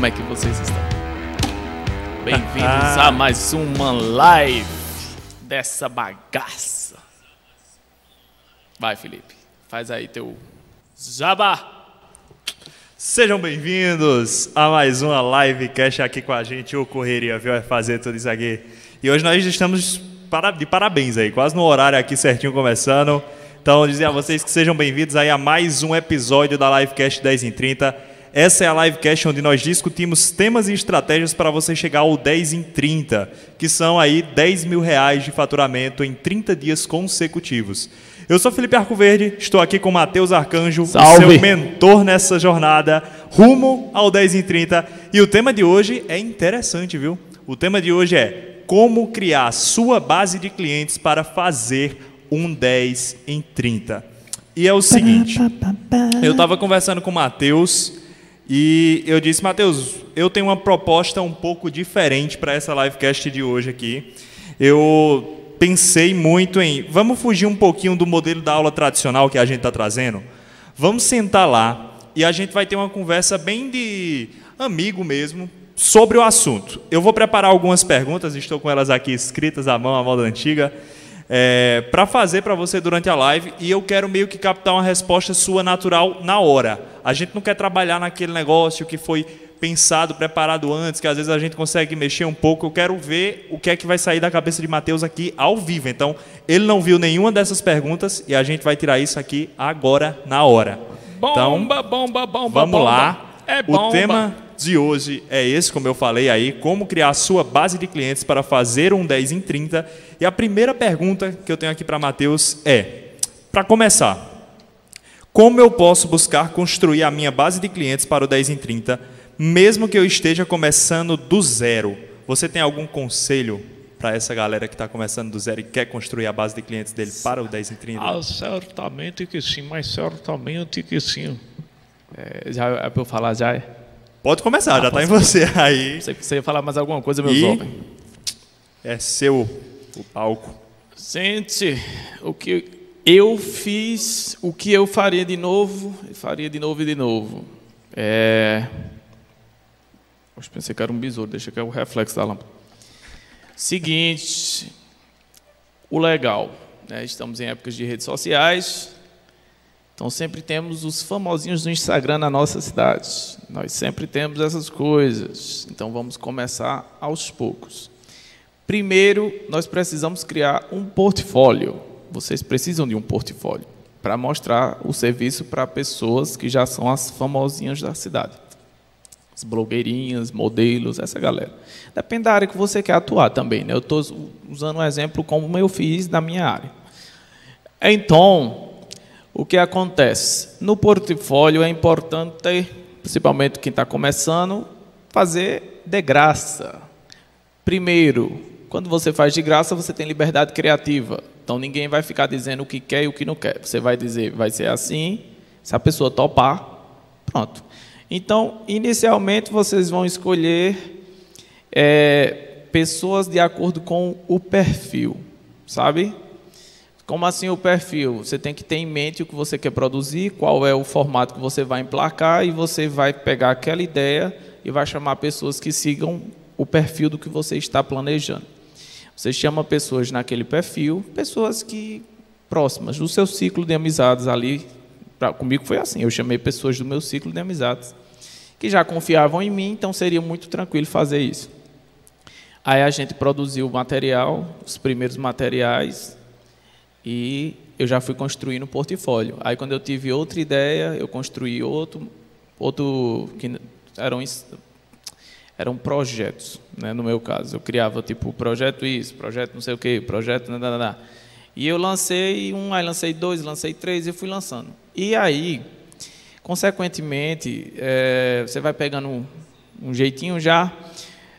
como é que vocês estão? Bem-vindos a mais uma live dessa bagaça. Vai, Felipe, faz aí teu jabá. Sejam bem-vindos a mais uma live cash aqui com a gente, o Correria, viu? Vai fazer tudo isso aqui. E hoje nós estamos de parabéns aí, quase no horário aqui certinho começando. Então, dizer a vocês que sejam bem-vindos aí a mais um episódio da Livecast 10 em 30. Essa é a Livecast onde nós discutimos temas e estratégias para você chegar ao 10 em 30, que são aí 10 mil reais de faturamento em 30 dias consecutivos. Eu sou Felipe Arcoverde, estou aqui com Matheus Arcanjo, seu mentor nessa jornada rumo ao 10 em 30. E o tema de hoje é interessante, viu? O tema de hoje é como criar sua base de clientes para fazer um 10 em 30. E é o seguinte, eu estava conversando com o Matheus e eu disse, Matheus, eu tenho uma proposta um pouco diferente para essa livecast de hoje aqui. Eu pensei muito em, vamos fugir um pouquinho do modelo da aula tradicional que a gente está trazendo? Vamos sentar lá e a gente vai ter uma conversa bem de amigo mesmo sobre o assunto. Eu vou preparar algumas perguntas, estou com elas aqui escritas à mão, à moda antiga, é, para fazer para você durante a live e eu quero meio que captar uma resposta sua natural na hora. A gente não quer trabalhar naquele negócio que foi pensado, preparado antes, que às vezes a gente consegue mexer um pouco. Eu quero ver o que é que vai sair da cabeça de Mateus aqui ao vivo. Então, ele não viu nenhuma dessas perguntas e a gente vai tirar isso aqui agora na hora. Então, Bomba, bomba, bomba, Vamos bomba. lá. É O bomba. tema de hoje é esse, como eu falei aí, como criar a sua base de clientes para fazer um 10 em 30. E a primeira pergunta que eu tenho aqui para Matheus é, para começar, como eu posso buscar construir a minha base de clientes para o 10 em 30, mesmo que eu esteja começando do zero? Você tem algum conselho para essa galera que está começando do zero e quer construir a base de clientes dele para o 10 em 30? Ah, certamente que sim, mas certamente que sim. É, já é para eu falar já? é? Pode começar, Ah, já está em você aí. Você ia falar mais alguma coisa, meu E- jovem. É seu o palco. Gente, o que eu fiz, o que eu faria de novo, faria de novo e de novo. É... Eu pensei que era um besouro, deixa que é o reflexo da lâmpada. Seguinte, o legal, né? estamos em épocas de redes sociais, então sempre temos os famosinhos do Instagram na nossa cidade. Nós sempre temos essas coisas. Então vamos começar aos poucos. Primeiro, nós precisamos criar um portfólio. Vocês precisam de um portfólio para mostrar o serviço para pessoas que já são as famosinhas da cidade. As blogueirinhas, modelos, essa galera. Depende da área que você quer atuar também. Né? Eu estou usando um exemplo como eu fiz na minha área. Então, o que acontece? No portfólio é importante, principalmente quem está começando, fazer de graça. Primeiro, quando você faz de graça, você tem liberdade criativa. Então ninguém vai ficar dizendo o que quer e o que não quer. Você vai dizer, vai ser assim, se a pessoa topar, pronto. Então, inicialmente, vocês vão escolher é, pessoas de acordo com o perfil, sabe? Como assim o perfil? Você tem que ter em mente o que você quer produzir, qual é o formato que você vai emplacar e você vai pegar aquela ideia e vai chamar pessoas que sigam o perfil do que você está planejando. Você chama pessoas naquele perfil, pessoas que próximas do seu ciclo de amizades ali. Pra, comigo foi assim, eu chamei pessoas do meu ciclo de amizades que já confiavam em mim, então seria muito tranquilo fazer isso. Aí a gente produziu o material, os primeiros materiais, e eu já fui construindo um portfólio. Aí quando eu tive outra ideia, eu construí outro, outro que eram eram projetos, né, no meu caso. Eu criava tipo projeto isso, projeto não sei o quê, projeto nada, nada. E eu lancei um, aí lancei dois, lancei três e fui lançando. E aí, consequentemente, eh, você vai pegando um, um jeitinho já.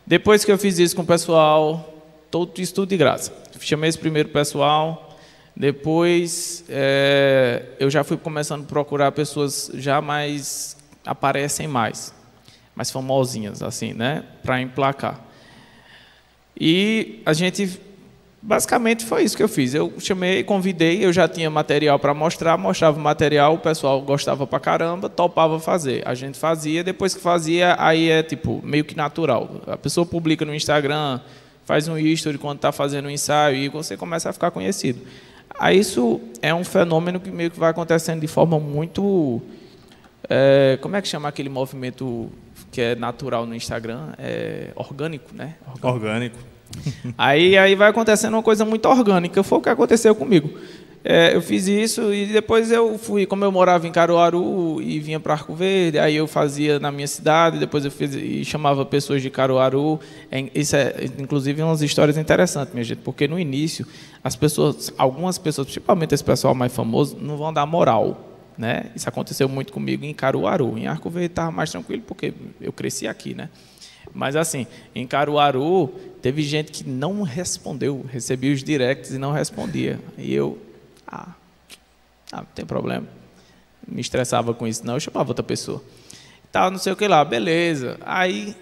Depois que eu fiz isso com o pessoal, todo isso tudo de graça. Chamei esse primeiro pessoal, depois eh, eu já fui começando a procurar pessoas já mais aparecem mais, mais famosinhas assim, né, para emplacar. E a gente Basicamente foi isso que eu fiz. Eu chamei, convidei, eu já tinha material para mostrar, mostrava o material, o pessoal gostava pra caramba, topava fazer. A gente fazia, depois que fazia, aí é tipo meio que natural. A pessoa publica no Instagram, faz um history quando está fazendo um ensaio e você começa a ficar conhecido. Aí isso é um fenômeno que meio que vai acontecendo de forma muito. É, como é que chama aquele movimento que é natural no Instagram? É orgânico, né? Orgânico. orgânico. Aí, aí vai acontecendo uma coisa muito orgânica. Foi o que aconteceu comigo. É, eu fiz isso e depois eu fui, como eu morava em Caruaru e vinha para Arco Verde, aí eu fazia na minha cidade, depois eu fiz e chamava pessoas de Caruaru. É, isso é, inclusive, umas histórias interessantes, minha gente, porque no início, as pessoas, algumas pessoas, principalmente esse pessoal mais famoso, não vão dar moral. Né? Isso aconteceu muito comigo em Caruaru. Em Arco Verde estava mais tranquilo, porque eu cresci aqui, né? Mas assim, em Caruaru, teve gente que não respondeu, recebia os directs e não respondia. E eu, ah, ah não tem problema. Me estressava com isso, não, eu chamava outra pessoa. Tal, não sei o que lá, beleza. Aí,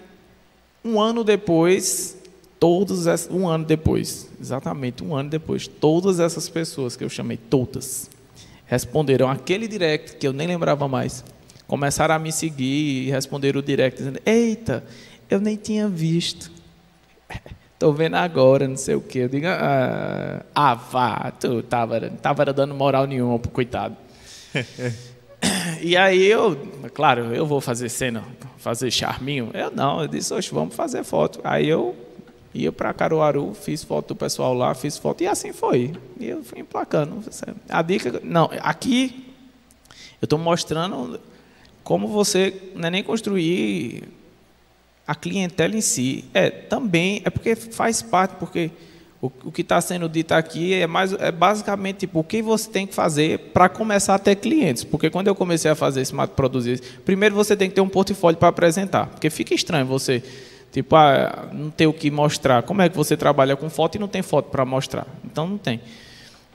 um ano depois, todos um ano depois, exatamente um ano depois, todas essas pessoas que eu chamei, todas, responderam aquele direct que eu nem lembrava mais. Começaram a me seguir e responderam o direct dizendo: Eita, eu nem tinha visto. Estou vendo agora, não sei o quê. Eu digo, ah, ah vá, tu tava, tava dando moral nenhuma pro coitado. e aí eu, claro, eu vou fazer cena, fazer charminho. Eu não, eu disse, oxe, vamos fazer foto. Aí eu ia para Caruaru, fiz foto do pessoal lá, fiz foto, e assim foi. E eu fui emplacando. A dica, não, aqui eu estou mostrando como você não é nem construir a clientela em si. É, também, é porque faz parte, porque o, o que está sendo dito aqui é, mais, é basicamente tipo, o que você tem que fazer para começar a ter clientes. Porque quando eu comecei a fazer esse produzir, primeiro você tem que ter um portfólio para apresentar. Porque fica estranho você, tipo, ah, não ter o que mostrar. Como é que você trabalha com foto e não tem foto para mostrar? Então não tem.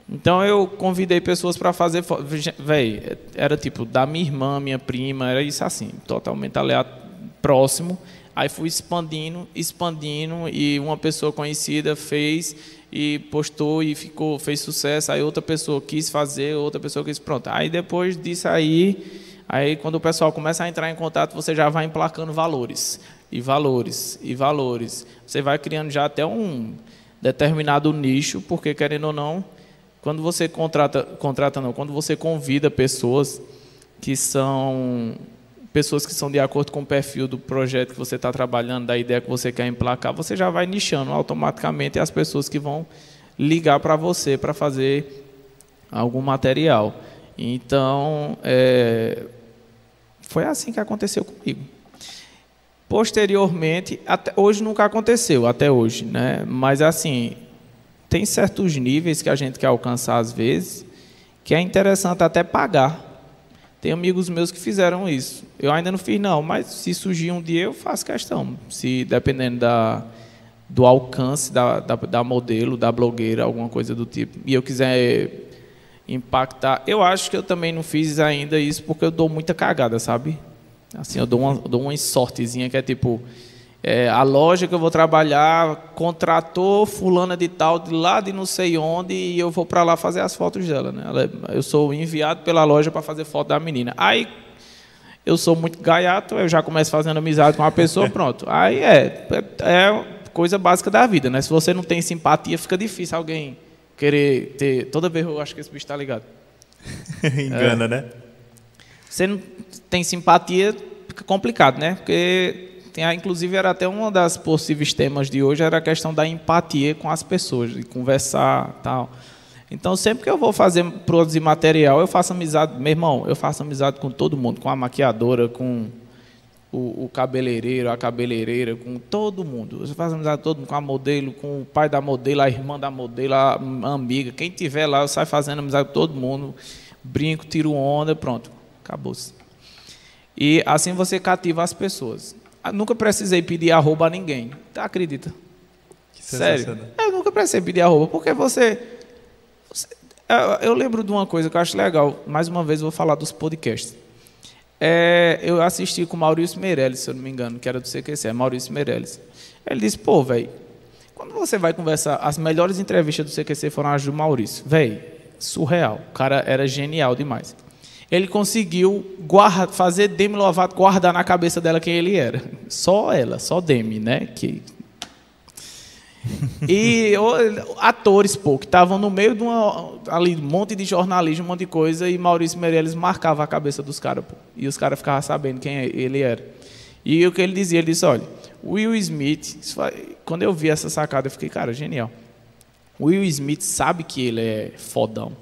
Então eu convidei pessoas para fazer foto. Véi, era tipo da minha irmã, minha prima, era isso assim, totalmente aleatório, próximo. Aí fui expandindo, expandindo e uma pessoa conhecida fez e postou e ficou, fez sucesso. Aí outra pessoa quis fazer, outra pessoa quis, pronto. Aí depois disso aí, aí quando o pessoal começa a entrar em contato, você já vai emplacando valores e valores e valores. Você vai criando já até um determinado nicho, porque querendo ou não, quando você contrata, contrata não, quando você convida pessoas que são pessoas que são de acordo com o perfil do projeto que você está trabalhando, da ideia que você quer emplacar, você já vai nichando automaticamente as pessoas que vão ligar para você para fazer algum material. Então, é, foi assim que aconteceu comigo. Posteriormente, até, hoje nunca aconteceu, até hoje, né? mas assim, tem certos níveis que a gente quer alcançar às vezes, que é interessante até pagar tem amigos meus que fizeram isso. Eu ainda não fiz, não, mas se surgir um dia eu faço questão. Se dependendo da, do alcance da, da, da modelo, da blogueira, alguma coisa do tipo, e eu quiser impactar. Eu acho que eu também não fiz ainda isso porque eu dou muita cagada, sabe? Assim, eu dou uma, dou uma sortezinha que é tipo é, a loja que eu vou trabalhar contratou fulana de tal de lá de não sei onde e eu vou para lá fazer as fotos dela, né? Ela, eu sou enviado pela loja para fazer foto da menina. Aí eu sou muito gaiato, eu já começo fazendo amizade com uma pessoa, pronto. Aí é, é, é coisa básica da vida, né? Se você não tem simpatia, fica difícil alguém querer ter. Toda vez eu acho que esse bicho está ligado. Engana, é. né? Você não tem simpatia, fica complicado, né? Porque tem, inclusive, era até um das possíveis temas de hoje, era a questão da empatia com as pessoas, de conversar tal. Então, sempre que eu vou fazer, produzir material, eu faço amizade, meu irmão, eu faço amizade com todo mundo, com a maquiadora, com o, o cabeleireiro, a cabeleireira, com todo mundo. Eu faço amizade todo mundo, com a modelo, com o pai da modelo, a irmã da modelo, a amiga. Quem tiver lá, eu saio fazendo amizade com todo mundo, brinco, tiro onda, pronto, acabou-se. E assim você cativa as pessoas. Ah, nunca precisei pedir arroba a ninguém. Tá, acredita? Que Sério? Eu nunca precisei pedir arroba, porque você, você. eu lembro de uma coisa que eu acho legal. Mais uma vez, eu vou falar dos podcasts. É, eu assisti com o Maurício Meirelles, se eu não me engano, que era do CQC, é Maurício Meirelles. Ele disse: pô, velho, Quando você vai conversar, as melhores entrevistas do CQC foram as do Maurício. Véi, surreal. O cara era genial demais. Ele conseguiu guarda, fazer Demi Lovato guardar na cabeça dela quem ele era. Só ela, só Demi, né? Que e atores, pô, que estavam no meio de uma, ali, um monte de jornalismo, um monte de coisa, e Maurício Meirelles marcava a cabeça dos caras, pô. E os caras ficavam sabendo quem ele era. E o que ele dizia, ele disse, olha, Will Smith, quando eu vi essa sacada, eu fiquei, cara, genial. Will Smith sabe que ele é fodão.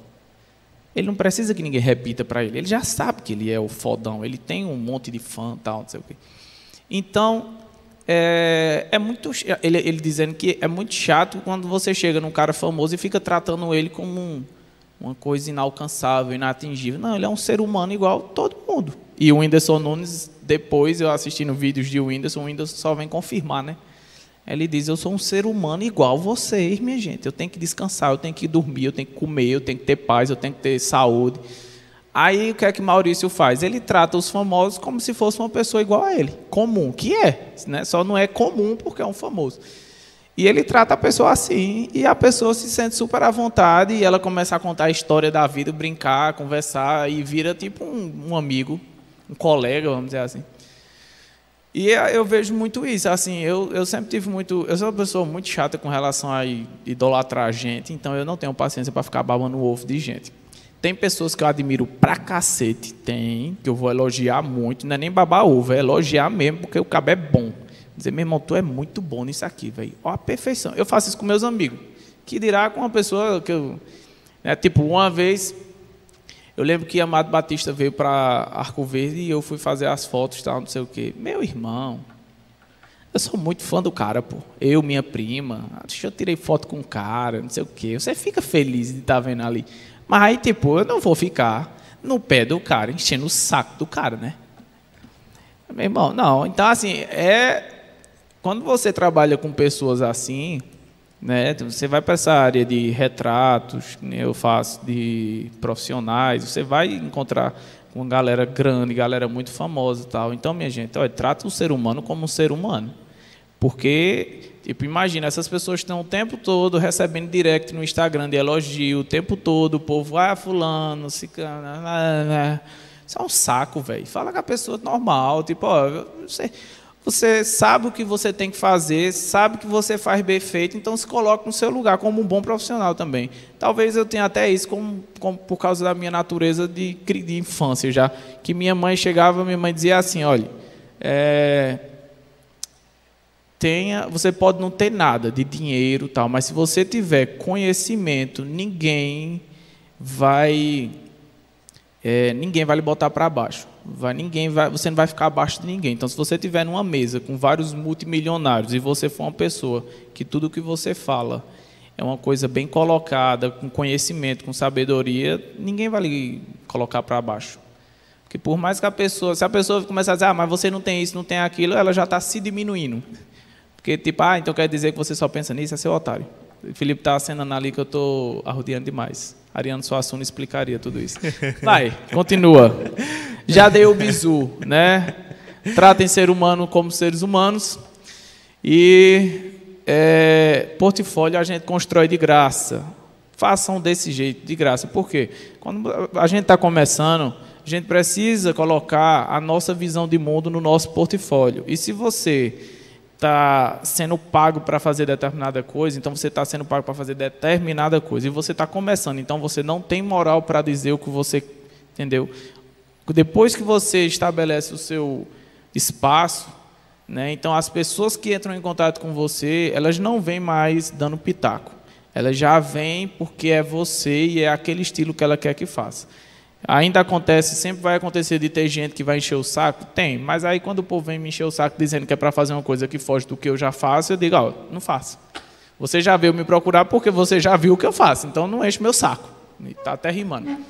Ele não precisa que ninguém repita para ele. Ele já sabe que ele é o fodão. Ele tem um monte de fã, tal, não sei o quê. Então, é, é muito ele, ele, dizendo que é muito chato quando você chega num cara famoso e fica tratando ele como um, uma coisa inalcançável, inatingível. Não, ele é um ser humano igual todo mundo. E o Whindersson Nunes, depois eu assistindo vídeos de Whindersson, o Whindersson só vem confirmar, né? Ele diz: Eu sou um ser humano igual vocês, minha gente. Eu tenho que descansar, eu tenho que dormir, eu tenho que comer, eu tenho que ter paz, eu tenho que ter saúde. Aí o que é que Maurício faz? Ele trata os famosos como se fosse uma pessoa igual a ele, comum, que é, né? só não é comum porque é um famoso. E ele trata a pessoa assim, e a pessoa se sente super à vontade, e ela começa a contar a história da vida, brincar, conversar, e vira tipo um, um amigo, um colega, vamos dizer assim. E eu vejo muito isso, assim, eu, eu sempre tive muito, eu sou uma pessoa muito chata com relação a idolatrar gente, então eu não tenho paciência para ficar babando o ovo de gente. Tem pessoas que eu admiro pra cacete, tem, que eu vou elogiar muito, não é nem babar ovo, é elogiar mesmo, porque o cabo é bom. Dizer, meu irmão, tu é muito bom nisso aqui, velho. Ó, a perfeição. Eu faço isso com meus amigos. Que dirá com uma pessoa que eu. Né, tipo, uma vez, eu lembro que Amado Batista veio para Arco Verde e eu fui fazer as fotos tal, não sei o quê. Meu irmão, eu sou muito fã do cara, pô. Eu, minha prima, eu tirei foto com o cara, não sei o quê. Você fica feliz de estar tá vendo ali. Mas aí, tipo, eu não vou ficar no pé do cara, enchendo o saco do cara, né? Meu irmão, não. Então, assim, é. Quando você trabalha com pessoas assim, né? Você vai para essa área de retratos, né, eu faço de profissionais, você vai encontrar uma galera grande, galera muito famosa tal. Então, minha gente, olha, trata o ser humano como um ser humano. Porque Tipo, imagina, essas pessoas estão o tempo todo recebendo direct no Instagram de elogio, o tempo todo, o povo, ah, fulano, cicana, isso é um saco, velho. Fala com a pessoa normal, tipo, ó, você, você sabe o que você tem que fazer, sabe que você faz bem feito, então se coloca no seu lugar como um bom profissional também. Talvez eu tenha até isso como, como por causa da minha natureza de, de infância já, que minha mãe chegava, minha mãe dizia assim, olha, é, tenha, você pode não ter nada de dinheiro, tal, mas se você tiver conhecimento, ninguém vai é, ninguém vai lhe botar para baixo. Vai, ninguém vai, você não vai ficar abaixo de ninguém. Então, se você tiver numa mesa com vários multimilionários e você for uma pessoa que tudo que você fala é uma coisa bem colocada, com conhecimento, com sabedoria, ninguém vai lhe colocar para baixo. Porque por mais que a pessoa, se a pessoa começar a dizer, ah, mas você não tem isso, não tem aquilo, ela já está se diminuindo. Porque, tipo, ah, então quer dizer que você só pensa nisso, é seu otário. Felipe está acenando ali que eu estou arrodeando demais. Ariano Suassuna explicaria tudo isso. Vai, continua. Já dei o bizu, né? Tratem ser humano como seres humanos. E é, portfólio a gente constrói de graça. Façam desse jeito, de graça. Por quê? Quando a gente está começando, a gente precisa colocar a nossa visão de mundo no nosso portfólio. E se você está sendo pago para fazer determinada coisa, então você está sendo pago para fazer determinada coisa, e você está começando, então você não tem moral para dizer o que você. Entendeu? Depois que você estabelece o seu espaço, né, então as pessoas que entram em contato com você, elas não vêm mais dando pitaco. Elas já vêm porque é você e é aquele estilo que ela quer que faça. Ainda acontece, sempre vai acontecer de ter gente que vai encher o saco? Tem, mas aí quando o povo vem me encher o saco dizendo que é para fazer uma coisa que foge do que eu já faço, eu digo, ó, não faço. Você já veio me procurar porque você já viu o que eu faço, então não enche meu saco. Está até rimando.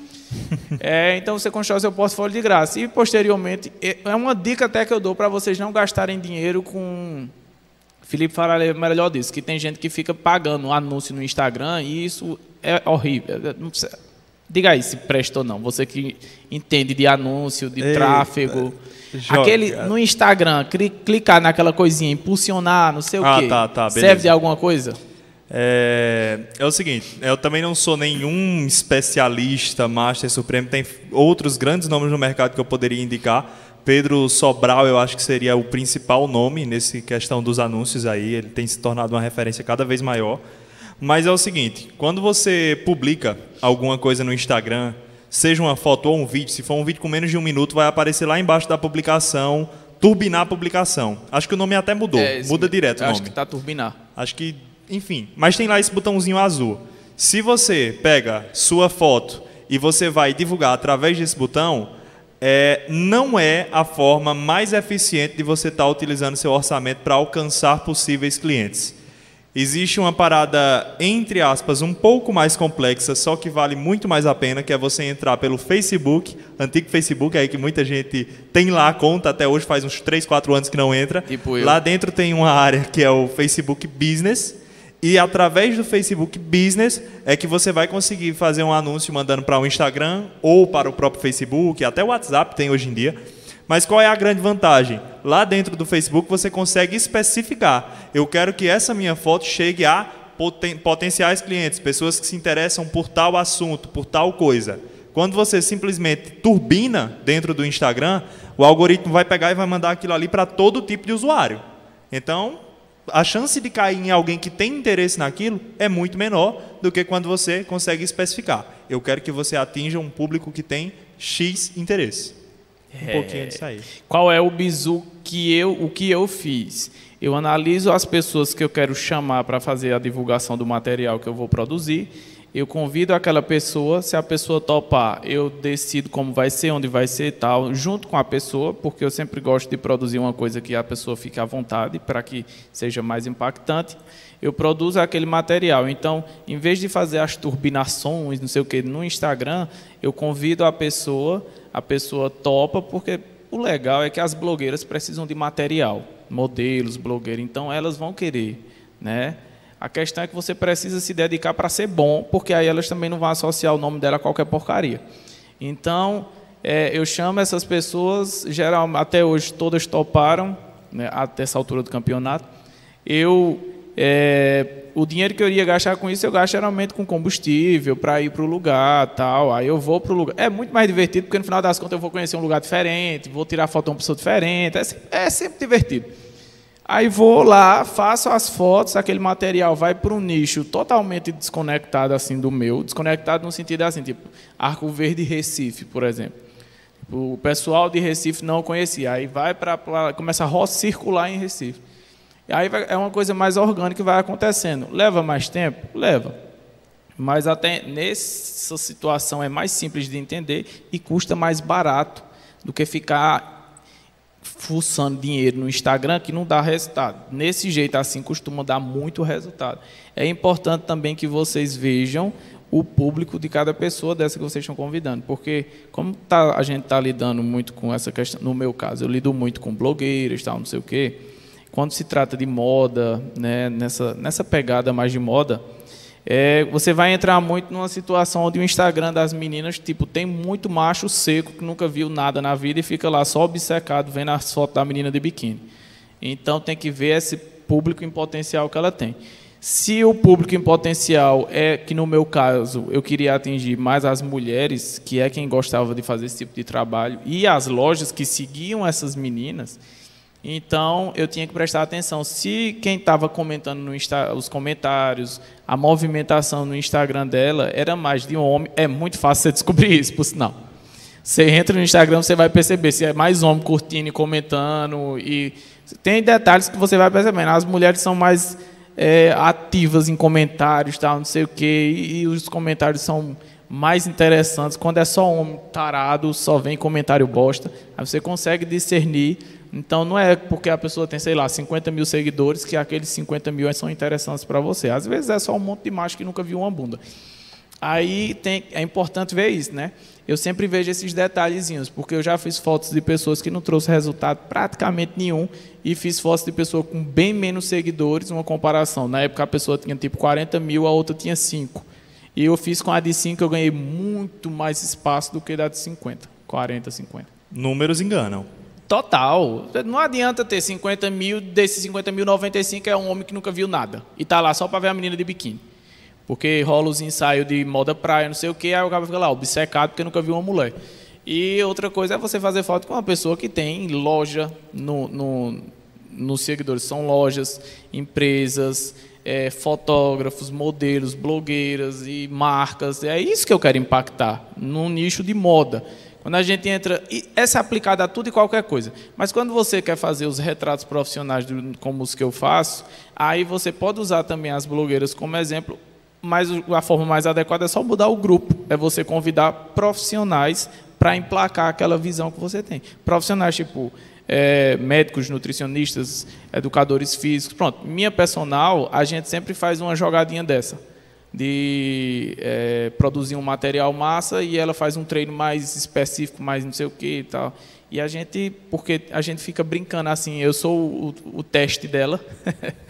É, então você constrói seu portfólio de graça. E posteriormente, é, é uma dica até que eu dou para vocês não gastarem dinheiro com. Felipe fala melhor disso, que tem gente que fica pagando anúncio no Instagram e isso é horrível. Diga aí se presta ou não. Você que entende de anúncio, de Eita. tráfego. Joga. Aquele no Instagram, cli- clicar naquela coisinha, impulsionar, não sei o Ah, quê. tá, tá, beleza. Serve de alguma coisa? É, é o seguinte, eu também não sou nenhum especialista, Master Supremo, tem outros grandes nomes no mercado que eu poderia indicar. Pedro Sobral, eu acho que seria o principal nome nesse questão dos anúncios aí, ele tem se tornado uma referência cada vez maior. Mas é o seguinte, quando você publica alguma coisa no Instagram, seja uma foto ou um vídeo, se for um vídeo com menos de um minuto, vai aparecer lá embaixo da publicação, turbinar a publicação. Acho que o nome até mudou, É, muda direto o Acho nome. que tá turbinar. Acho que, enfim. Mas tem lá esse botãozinho azul. Se você pega sua foto e você vai divulgar através desse botão, é, não é a forma mais eficiente de você estar utilizando seu orçamento para alcançar possíveis clientes. Existe uma parada, entre aspas, um pouco mais complexa, só que vale muito mais a pena, que é você entrar pelo Facebook, antigo Facebook, aí que muita gente tem lá a conta, até hoje faz uns 3, 4 anos que não entra. Tipo. Lá dentro tem uma área que é o Facebook Business, e através do Facebook Business é que você vai conseguir fazer um anúncio mandando para o Instagram ou para o próprio Facebook, até o WhatsApp tem hoje em dia. Mas qual é a grande vantagem? Lá dentro do Facebook você consegue especificar. Eu quero que essa minha foto chegue a poten- potenciais clientes, pessoas que se interessam por tal assunto, por tal coisa. Quando você simplesmente turbina dentro do Instagram, o algoritmo vai pegar e vai mandar aquilo ali para todo tipo de usuário. Então, a chance de cair em alguém que tem interesse naquilo é muito menor do que quando você consegue especificar. Eu quero que você atinja um público que tem X interesse. Um pouquinho disso aí. Qual é o bizu que eu, o que eu fiz? Eu analiso as pessoas que eu quero chamar para fazer a divulgação do material que eu vou produzir. Eu convido aquela pessoa, se a pessoa topar, eu decido como vai ser, onde vai ser e tal, junto com a pessoa, porque eu sempre gosto de produzir uma coisa que a pessoa fique à vontade, para que seja mais impactante. Eu produzo aquele material. Então, em vez de fazer as turbinações, não sei o que, no Instagram, eu convido a pessoa, a pessoa topa, porque o legal é que as blogueiras precisam de material, modelos, blogueiros, então elas vão querer, né? A questão é que você precisa se dedicar para ser bom, porque aí elas também não vão associar o nome dela a qualquer porcaria. Então, é, eu chamo essas pessoas, geral, até hoje todas toparam, né, até essa altura do campeonato. Eu, é, o dinheiro que eu iria gastar com isso, eu gasto geralmente com combustível para ir para o lugar, tal. Aí eu vou para o lugar. É muito mais divertido, porque no final das contas eu vou conhecer um lugar diferente, vou tirar foto de uma pessoa diferente. É, se- é sempre divertido. Aí vou lá, faço as fotos, aquele material vai para um nicho totalmente desconectado assim do meu, desconectado no sentido assim, tipo Arco Verde Recife, por exemplo. O pessoal de Recife não conhecia, aí vai para começa a circular em Recife. E aí é uma coisa mais orgânica que vai acontecendo. Leva mais tempo? Leva. Mas até nessa situação é mais simples de entender e custa mais barato do que ficar fuçando dinheiro no Instagram que não dá resultado. Nesse jeito assim costuma dar muito resultado. É importante também que vocês vejam o público de cada pessoa dessa que vocês estão convidando, porque como tá, a gente está lidando muito com essa questão, no meu caso, eu lido muito com blogueiras, tal, não sei o quê. Quando se trata de moda, né, nessa nessa pegada mais de moda, é, você vai entrar muito numa situação onde o Instagram das meninas, tipo, tem muito macho seco que nunca viu nada na vida e fica lá só obcecado vendo as fotos da menina de biquíni. Então tem que ver esse público em potencial que ela tem. Se o público em potencial é que no meu caso eu queria atingir mais as mulheres, que é quem gostava de fazer esse tipo de trabalho, e as lojas que seguiam essas meninas, então eu tinha que prestar atenção. Se quem estava comentando no Insta, os comentários, a movimentação no Instagram dela era mais de um homem, é muito fácil você descobrir isso, por sinal. Você entra no Instagram, você vai perceber se é mais homem curtindo e comentando. E tem detalhes que você vai percebendo. As mulheres são mais é, ativas em comentários, tal, não sei o quê, e, e os comentários são mais interessantes. Quando é só homem tarado, só vem comentário bosta. Aí você consegue discernir. Então não é porque a pessoa tem, sei lá, 50 mil seguidores que aqueles 50 mil são interessantes para você. Às vezes é só um monte de macho que nunca viu uma bunda. Aí tem, é importante ver isso, né? Eu sempre vejo esses detalhezinhos, porque eu já fiz fotos de pessoas que não trouxe resultado praticamente nenhum e fiz fotos de pessoas com bem menos seguidores, uma comparação. Na época a pessoa tinha tipo 40 mil, a outra tinha 5. E eu fiz com a de 5, eu ganhei muito mais espaço do que da de 50, 40, 50. Números enganam. Total. Não adianta ter 50 mil, desses 50 mil, 95 é um homem que nunca viu nada. E tá lá só para ver a menina de biquíni. Porque rola os ensaios de moda praia, não sei o que, aí o cara fica lá, obcecado porque nunca viu uma mulher. E outra coisa é você fazer foto com uma pessoa que tem loja no, no, nos seguidores. São lojas, empresas, é, fotógrafos, modelos, blogueiras e marcas. É isso que eu quero impactar, num nicho de moda. Quando a gente entra, e essa é aplicada a tudo e qualquer coisa. Mas quando você quer fazer os retratos profissionais como os que eu faço, aí você pode usar também as blogueiras como exemplo, mas a forma mais adequada é só mudar o grupo. É você convidar profissionais para emplacar aquela visão que você tem. Profissionais tipo é, médicos, nutricionistas, educadores físicos. Pronto, minha personal, a gente sempre faz uma jogadinha dessa. De é, produzir um material massa e ela faz um treino mais específico, mais não sei o que e tal. E a gente, porque a gente fica brincando assim, eu sou o, o teste dela.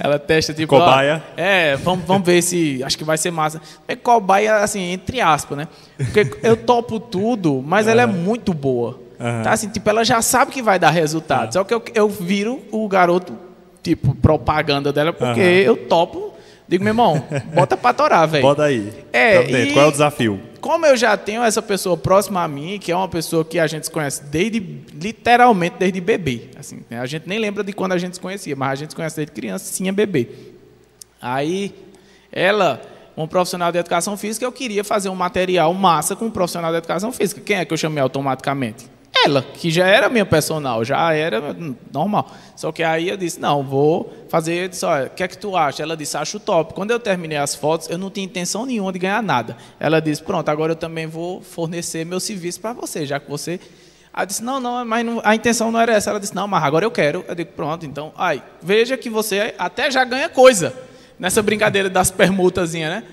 Ela testa tipo. Cobaia. Ó, é, vamos, vamos ver se. Acho que vai ser massa. É cobaia, assim, entre aspas, né? Porque eu topo tudo, mas ela é muito boa. Uhum. Tá assim, tipo, ela já sabe que vai dar resultado. Uhum. Só que eu, eu viro o garoto, tipo, propaganda dela, porque uhum. eu topo. Digo, meu irmão, bota pra torar, velho. Bota aí. É, e... Qual é o desafio? como eu já tenho essa pessoa próxima a mim, que é uma pessoa que a gente se conhece desde, literalmente desde bebê, assim, né? a gente nem lembra de quando a gente se conhecia, mas a gente se conhece desde criança, sim, é bebê. Aí, ela, um profissional de educação física, eu queria fazer um material massa com um profissional de educação física. Quem é que eu chamei automaticamente? Ela, que já era minha personal, já era normal. Só que aí eu disse, não, vou fazer, disse, olha, o que é que tu acha? Ela disse, acho top. Quando eu terminei as fotos, eu não tinha intenção nenhuma de ganhar nada. Ela disse, pronto, agora eu também vou fornecer meu serviço para você, já que você... Aí disse, não, não, mas não, a intenção não era essa. Ela disse, não, mas agora eu quero. Eu digo, pronto, então, aí, veja que você até já ganha coisa nessa brincadeira das permutazinhas, né?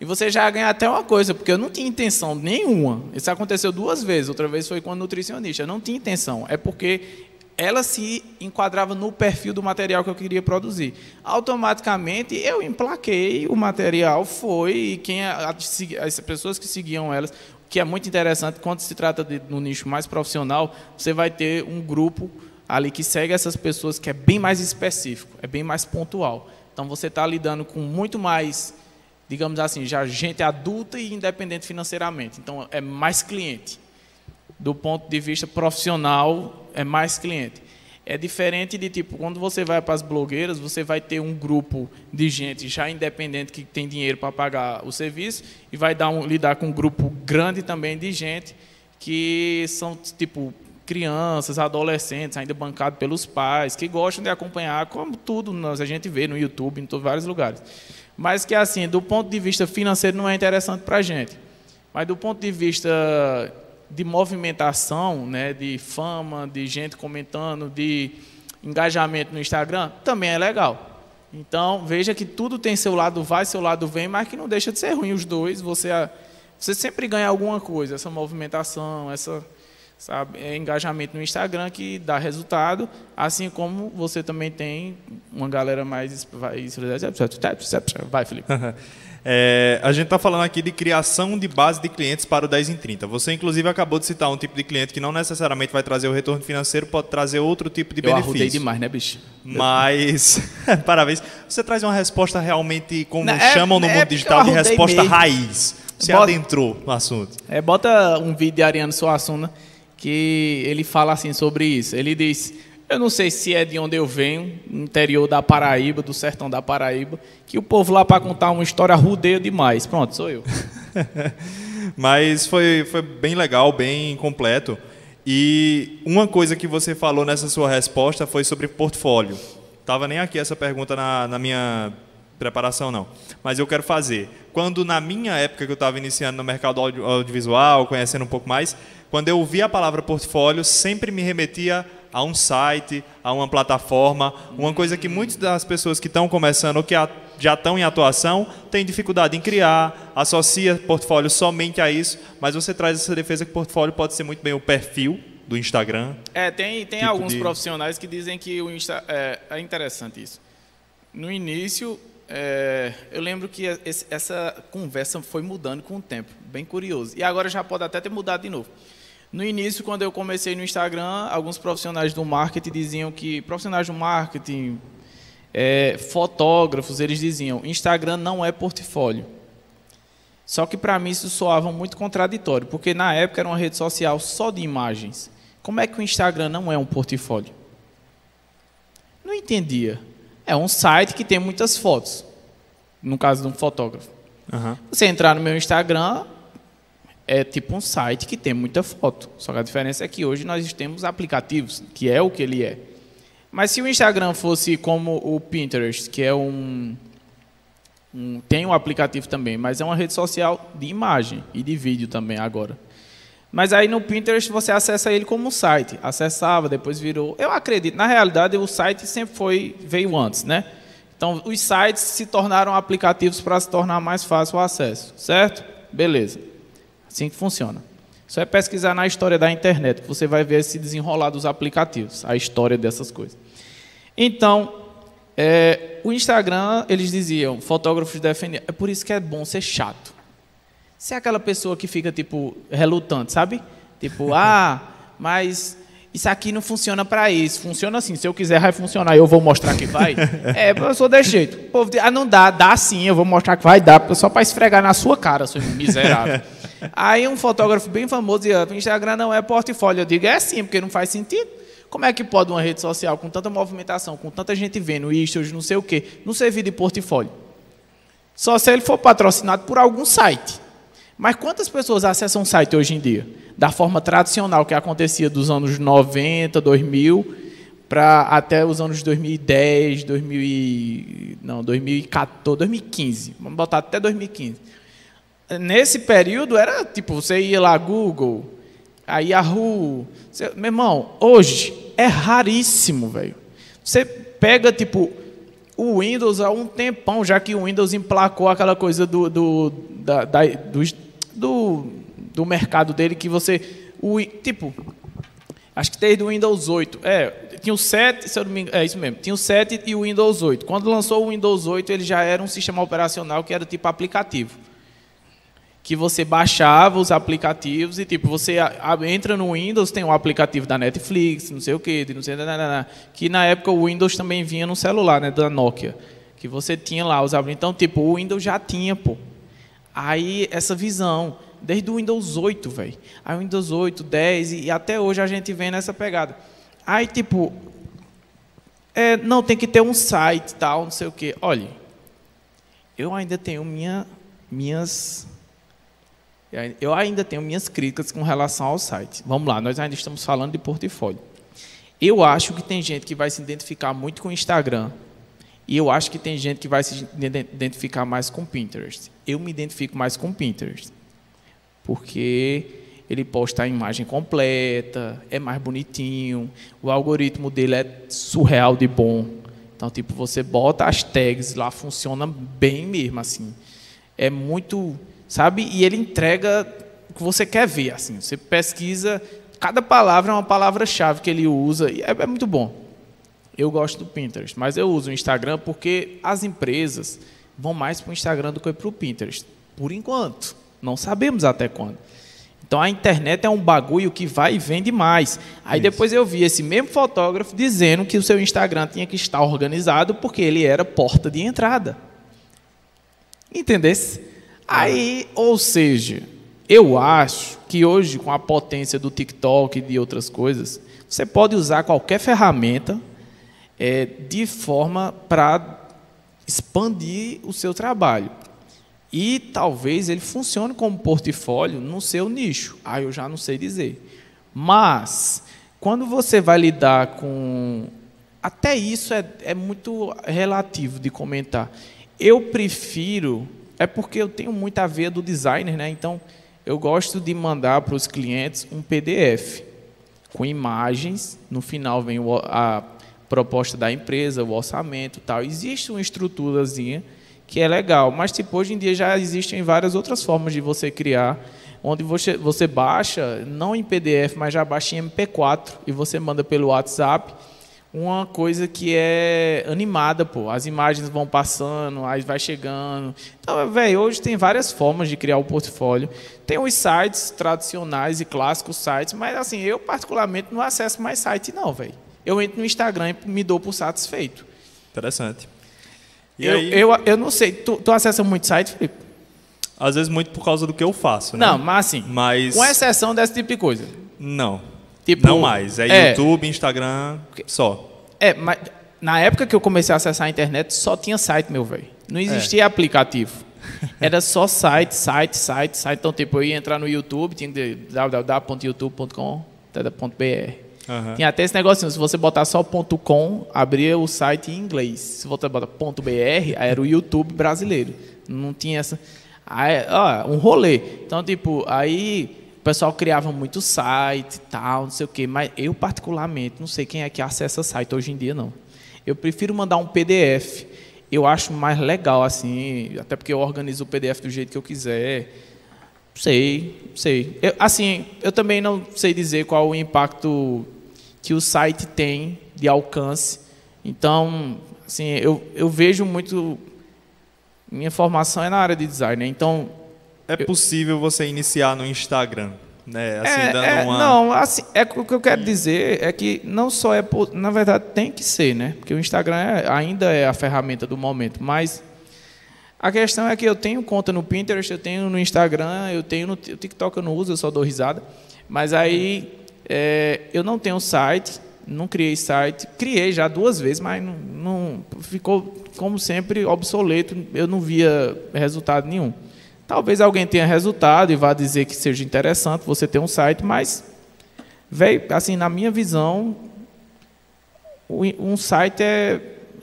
E você já ganha até uma coisa, porque eu não tinha intenção nenhuma. Isso aconteceu duas vezes. Outra vez foi com a nutricionista. Eu não tinha intenção. É porque ela se enquadrava no perfil do material que eu queria produzir. Automaticamente eu emplaquei o material, foi, e quem as pessoas que seguiam elas, que é muito interessante, quando se trata de um nicho mais profissional, você vai ter um grupo ali que segue essas pessoas que é bem mais específico, é bem mais pontual. Então você está lidando com muito mais digamos assim, já gente adulta e independente financeiramente. Então, é mais cliente. Do ponto de vista profissional, é mais cliente. É diferente de tipo, quando você vai para as blogueiras, você vai ter um grupo de gente já independente que tem dinheiro para pagar o serviço e vai dar um, lidar com um grupo grande também de gente que são tipo crianças, adolescentes, ainda bancados pelos pais, que gostam de acompanhar, como tudo a gente vê no YouTube, em vários lugares mas que assim, do ponto de vista financeiro não é interessante para a gente. Mas do ponto de vista de movimentação, né, de fama, de gente comentando, de engajamento no Instagram, também é legal. Então, veja que tudo tem seu lado vai, seu lado vem, mas que não deixa de ser ruim os dois. Você, você sempre ganha alguma coisa, essa movimentação, essa sabe? É engajamento no Instagram que dá resultado, assim como você também tem uma galera mais vai, vai Felipe. É, a gente está falando aqui de criação de base de clientes para o 10 em 30. Você, inclusive, acabou de citar um tipo de cliente que não necessariamente vai trazer o retorno financeiro, pode trazer outro tipo de Eu benefício. Eu demais, né, bicho? Mas, parabéns. Você traz uma resposta realmente, como não, é, chamam no é, mundo digital, de resposta mesmo. raiz. Você bota, adentrou no assunto. É, bota um vídeo de Ariano Suassuna que ele fala assim sobre isso. Ele diz: Eu não sei se é de onde eu venho, interior da Paraíba, do sertão da Paraíba, que o povo lá para contar uma história rodeia demais. Pronto, sou eu. Mas foi, foi bem legal, bem completo. E uma coisa que você falou nessa sua resposta foi sobre portfólio. Tava nem aqui essa pergunta na, na minha preparação não, mas eu quero fazer. Quando na minha época que eu estava iniciando no mercado audiovisual, conhecendo um pouco mais, quando eu ouvia a palavra portfólio, sempre me remetia a um site, a uma plataforma, uma coisa que muitas das pessoas que estão começando ou que já estão em atuação têm dificuldade em criar, associa portfólio somente a isso, mas você traz essa defesa que portfólio pode ser muito bem o perfil do Instagram. É, tem, tem tipo alguns de... profissionais que dizem que o Insta é, é interessante isso. No início, é, eu lembro que esse- essa conversa foi mudando com o tempo, bem curioso. E agora já pode até ter mudado de novo. No início, quando eu comecei no Instagram, alguns profissionais do marketing diziam que profissionais do marketing, é, fotógrafos, eles diziam: Instagram não é portfólio. Só que para mim isso soava muito contraditório, porque na época era uma rede social só de imagens. Como é que o Instagram não é um portfólio? Não entendia. É um site que tem muitas fotos, no caso de um fotógrafo. Aham. Você entrar no meu Instagram, é tipo um site que tem muita foto. Só que a diferença é que hoje nós temos aplicativos, que é o que ele é. Mas se o Instagram fosse como o Pinterest, que é um, um- tem um aplicativo também, mas é uma rede social de imagem e de vídeo também agora. Mas aí no Pinterest você acessa ele como um site. Acessava, depois virou. Eu acredito, na realidade o site sempre foi veio antes, né? Então os sites se tornaram aplicativos para se tornar mais fácil o acesso, certo? Beleza. Assim que funciona. Só é pesquisar na história da internet que você vai ver esse desenrolar dos aplicativos, a história dessas coisas. Então, é, o Instagram, eles diziam, fotógrafos defendiam, é por isso que é bom ser chato. Você é aquela pessoa que fica, tipo, relutante, sabe? Tipo, ah, mas isso aqui não funciona para isso. Funciona assim, se eu quiser vai funcionar, eu vou mostrar que vai. É, eu sou desse jeito. O povo diz, ah, não dá, dá sim, eu vou mostrar que vai dar, só para esfregar na sua cara, seu miserável. Aí um fotógrafo bem famoso dizia, Instagram não é portfólio. Eu digo, é sim, porque não faz sentido. Como é que pode uma rede social com tanta movimentação, com tanta gente vendo isso, não sei o quê, não servir de portfólio? Só se ele for patrocinado por algum site. Mas quantas pessoas acessam o site hoje em dia? Da forma tradicional que acontecia dos anos 90, 2000, para até os anos 2010, 2000 e, não, 2014, 2015. Vamos botar até 2015. Nesse período era tipo, você ia lá Google, a Yahoo. Você, meu irmão, hoje é raríssimo, velho. Você pega tipo o Windows há um tempão, já que o Windows emplacou aquela coisa do, do, da, da- do, do, do mercado dele que você. O, tipo, acho que desde o Windows 8. É, tinha o 7, se eu não me engano, é isso mesmo. Tinha o 7 e o Windows 8. Quando lançou o Windows 8, ele já era um sistema operacional que era tipo aplicativo que você baixava os aplicativos e tipo você entra no Windows tem um aplicativo da Netflix não sei o que não sei nananana, que na época o Windows também vinha no celular né da Nokia que você tinha lá os então tipo o Windows já tinha pô aí essa visão desde o Windows 8 velho aí o Windows 8 10 e, até hoje a gente vem nessa pegada aí tipo é, não tem que ter um site tal não sei o que olha eu ainda tenho minha, minhas eu ainda tenho minhas críticas com relação ao site. Vamos lá, nós ainda estamos falando de portfólio. Eu acho que tem gente que vai se identificar muito com o Instagram. E eu acho que tem gente que vai se iden- identificar mais com Pinterest. Eu me identifico mais com Pinterest. Porque ele posta a imagem completa, é mais bonitinho, o algoritmo dele é surreal de bom. Então, tipo, você bota as tags lá, funciona bem mesmo, assim. É muito, sabe? E ele entrega o que você quer ver, assim. Você pesquisa, cada palavra é uma palavra-chave que ele usa, e é, é muito bom. Eu gosto do Pinterest, mas eu uso o Instagram porque as empresas vão mais para o Instagram do que para o Pinterest. Por enquanto. Não sabemos até quando. Então a internet é um bagulho que vai e vem demais. Aí depois eu vi esse mesmo fotógrafo dizendo que o seu Instagram tinha que estar organizado porque ele era porta de entrada. Entendesse? Aí, ou seja, eu acho que hoje, com a potência do TikTok e de outras coisas, você pode usar qualquer ferramenta é, de forma para expandir o seu trabalho. E talvez ele funcione como portfólio no seu nicho. Aí eu já não sei dizer. Mas, quando você vai lidar com. Até isso é, é muito relativo de comentar. Eu prefiro. É porque eu tenho muita veia do designer, né? Então, eu gosto de mandar para os clientes um PDF com imagens. No final vem a proposta da empresa, o orçamento, tal. Existe uma estruturazinha que é legal, mas tipo hoje em dia já existem várias outras formas de você criar, onde você você baixa não em PDF, mas já baixa em MP4 e você manda pelo WhatsApp uma coisa que é animada, pô. As imagens vão passando, aí vai chegando. Então, velho, hoje tem várias formas de criar o portfólio. Tem os sites tradicionais e clássicos sites, mas assim, eu particularmente não acesso mais site não, velho. Eu entro no Instagram e me dou por satisfeito. Interessante. E Eu, aí, eu, eu não sei, tu, tu acessa muito site, Felipe? às vezes muito por causa do que eu faço, né? Não, mas assim, Mas com exceção desse tipo de coisa. não. Tipo, não mais. É, é. YouTube, Instagram, só. É, mas na época que eu comecei a acessar a internet, só tinha site, meu velho. Não existia aplicativo. Era só site, site, site, site. Então, tipo, eu ia entrar no YouTube, tinha que www.youtube.com.br. Aham. Tinha até esse negocinho, se você botar só .com, abria o site em inglês. Se você botar .br, era o YouTube brasileiro. Não tinha essa... Aí, ó, um rolê. Então, tipo, aí o pessoal criava muito site e tal, não sei o quê. Mas eu, particularmente, não sei quem é que acessa site hoje em dia, não. Eu prefiro mandar um PDF. Eu acho mais legal, assim, até porque eu organizo o PDF do jeito que eu quiser. Sei, sei. Eu, assim, eu também não sei dizer qual o impacto que o site tem de alcance. Então, assim, eu, eu vejo muito. Minha formação é na área de design, né? Então. É possível você iniciar no Instagram, né? Assim, é, dando é, uma. Não, assim, é, o que eu quero dizer é que não só é. Na verdade, tem que ser, né? Porque o Instagram é- ainda é a ferramenta do momento, mas. A questão é que eu tenho conta no Pinterest, eu tenho no Instagram, eu tenho no TikTok, eu não uso, eu só dou risada. Mas aí é, eu não tenho site, não criei site, criei já duas vezes, mas não, não- ficou como sempre obsoleto. Eu não via resultado nenhum. Talvez alguém tenha resultado e vá dizer que seja interessante você ter um site, mas velho, assim na minha visão, um site é,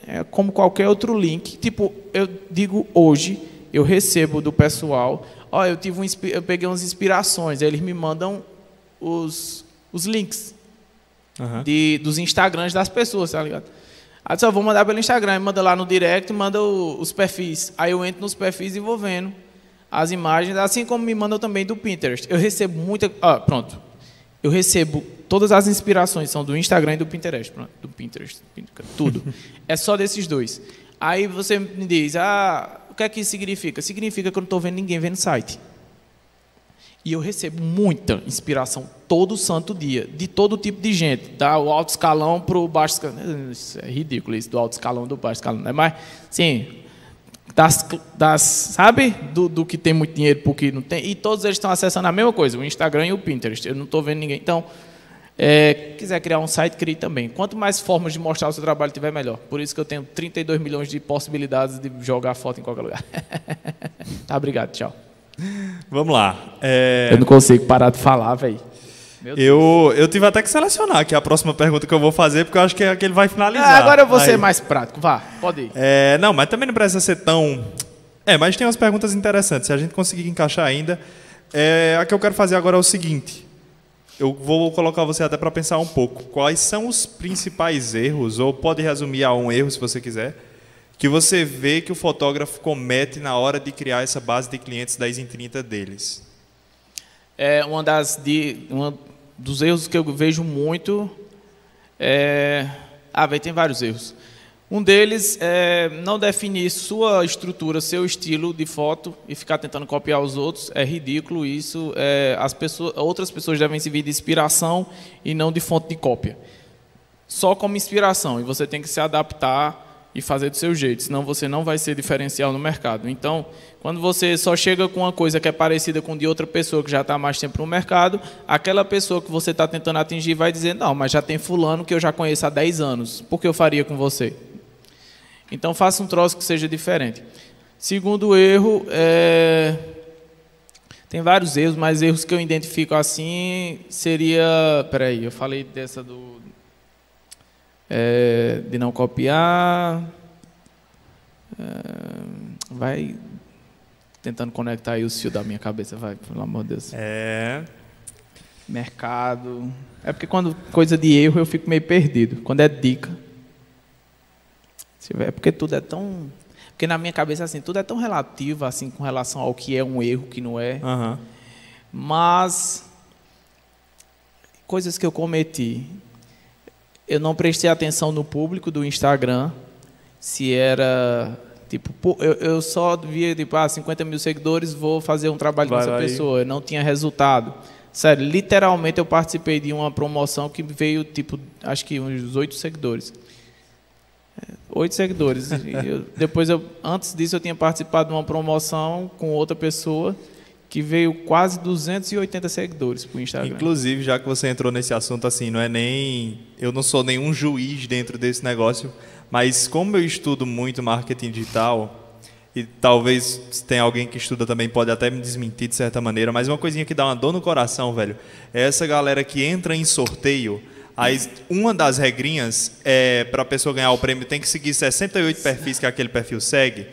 é como qualquer outro link. Tipo, eu digo hoje, eu recebo do pessoal, ó, eu tive um, eu peguei umas inspirações, eles me mandam os, os links Aham. de, dos Instagrams das pessoas, tá ligado? Aí só vou mandar pelo Instagram, manda lá no direct, manda o- os perfis. Aí eu entro nos perfis e vou vendo as imagens, assim como me mandam também do Pinterest. Eu recebo muita. Ah, pronto. Eu recebo todas as inspirações são do Instagram e do Pinterest, pronto, do Pinterest, tudo. é só desses dois. Aí você me diz, ah, o que é que isso significa? Significa que eu não estou vendo ninguém vendo site. E eu recebo muita inspiração todo santo dia, de todo tipo de gente, da o alto escalão para o baixo escalão. Isso é ridículo isso, do alto escalão do baixo escalão. Né? Mas, sim, das, das, sabe, do, do que tem muito dinheiro para o que não tem. E todos eles estão acessando a mesma coisa, o Instagram e o Pinterest. Eu não estou vendo ninguém. Então, é, quiser criar um site, crie também. Quanto mais formas de mostrar o seu trabalho tiver, melhor. Por isso que eu tenho 32 milhões de possibilidades de jogar foto em qualquer lugar. tá, obrigado, tchau. Vamos lá. É, Eu não consigo parar de falar, velho. eu, eu tive até que selecionar aqui a próxima pergunta que eu vou fazer, porque eu acho que é que ele vai finalizar. Ah, agora eu vou ser Aí. mais prático. Vá, pode ir. É, não, mas também não precisa ser tão. É, mas tem umas perguntas interessantes. Se a gente conseguir encaixar ainda. É, a que eu quero fazer agora é o seguinte. Eu vou colocar você até para pensar um pouco. Quais são os principais erros, ou pode resumir a um erro se você quiser, que você vê que o fotógrafo comete na hora de criar essa base de clientes 10 em 30 deles? É uma das de, uma dos erros que eu vejo muito é, ah, tem vários erros. Um deles é não definir sua estrutura, seu estilo de foto e ficar tentando copiar os outros. É ridículo isso. É, as pessoas, outras pessoas devem servir de inspiração e não de fonte de cópia. Só como inspiração e você tem que se adaptar e fazer do seu jeito, senão você não vai ser diferencial no mercado. Então, quando você só chega com uma coisa que é parecida com de outra pessoa que já está mais tempo no mercado, aquela pessoa que você está tentando atingir vai dizer: Não, mas já tem Fulano que eu já conheço há 10 anos, por que eu faria com você? Então, faça um troço que seja diferente. Segundo erro, é... tem vários erros, mas erros que eu identifico assim seria. Peraí, eu falei dessa do. É, de não copiar. É, vai tentando conectar aí os fios da minha cabeça, vai, pelo amor de Deus. É. Mercado. É porque quando coisa de erro eu fico meio perdido. Quando é dica. É porque tudo é tão. Porque na minha cabeça assim, tudo é tão relativo assim com relação ao que é um erro, que não é. Aham. Mas coisas que eu cometi. Eu não prestei atenção no público do Instagram, se era tipo, eu, eu só via tipo, ah, 50 mil seguidores, vou fazer um trabalho Vai com essa e- pessoa, eu não tinha resultado. Sério, literalmente eu participei de uma promoção que veio tipo, acho que uns oito seguidores. É, Oito seguidores. Eu- depois, eu, antes disso, eu tinha participado de uma promoção com outra pessoa que veio quase 280 seguidores para o Instagram. Inclusive, já que você entrou nesse assunto, assim, não é nem. Eu não sou nenhum juiz dentro desse negócio, mas como eu estudo muito marketing digital, e talvez se tem alguém que estuda também pode até me desmentir de certa maneira, mas uma coisinha que dá uma dor no coração, velho, é essa galera que entra em sorteio. Aí, uma das regrinhas é para a pessoa ganhar o prêmio tem que seguir 68 perfis que aquele perfil segue.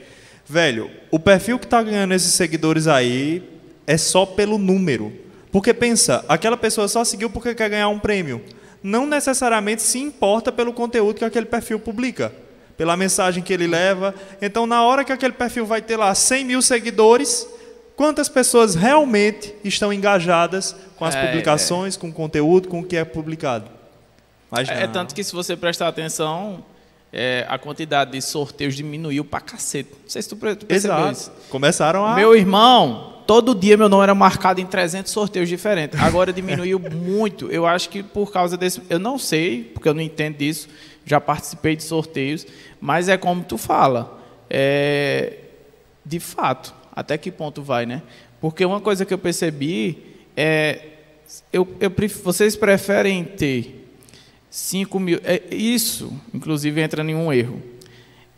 Velho, o perfil que está ganhando esses seguidores aí é só pelo número. Porque pensa, aquela pessoa só seguiu porque quer ganhar um prêmio. Não necessariamente se importa pelo conteúdo que aquele perfil publica, pela mensagem que ele leva. Então, na hora que aquele perfil vai ter lá 100 mil seguidores, quantas pessoas realmente estão engajadas com as É, publicações, com o conteúdo, com o que é publicado? Mas É, é tanto que se você prestar atenção, é, a quantidade de sorteios diminuiu pra cacete. Não sei se tu percebeu Exato. isso. Começaram a. Meu irmão, todo dia meu nome era marcado em 300 sorteios diferentes. Agora diminuiu muito. Eu acho que por causa desse. Eu não sei, porque eu não entendo disso. Já participei de sorteios. Mas é como tu fala. É, de fato, até que ponto vai, né? Porque uma coisa que eu percebi é. Eu, eu, vocês preferem ter 5 mil. É, isso, inclusive, entra em um erro.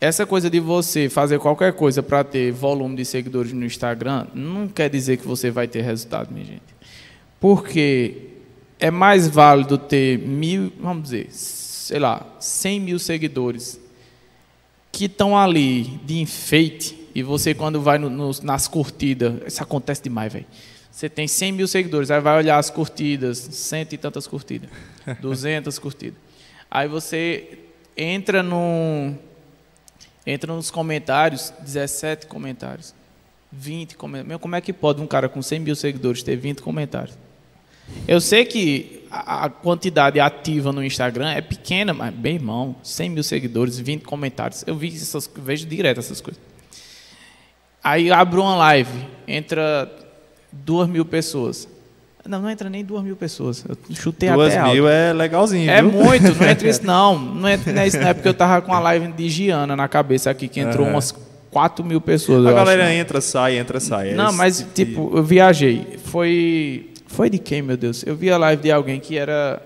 Essa coisa de você fazer qualquer coisa para ter volume de seguidores no Instagram não quer dizer que você vai ter resultado, minha gente. Porque é mais válido ter mil, vamos dizer, sei lá, 100 mil seguidores que estão ali de enfeite e você quando vai no- nos- nas curtidas, isso acontece demais, velho. Você tem 100 mil seguidores, aí vai olhar as curtidas, cento e tantas curtidas, 200 curtidas. Aí você entra no entra nos comentários, 17 comentários, 20 comentários. Meu, como é que pode um cara com 100 mil seguidores ter 20 comentários? Eu sei que a quantidade ativa no Instagram é pequena, mas, bem irmão, 100 mil seguidores, 20 comentários. Eu vi essas, vejo direto essas coisas. Aí abro uma live, entra duas mil pessoas. Não, não entra nem duas mil pessoas. Eu chutei Duas até alto. mil é legalzinho, É viu? muito, não entra isso não. Não entra não é isso não, é porque eu tava com a live de Giana na cabeça aqui, que entrou umas 4 mil pessoas. A galera acho. né? entra, sai, entra, sai. É Não, mas tipo, eu viajei. Foi. Foi de quem, meu Deus? Eu vi a live de alguém que era.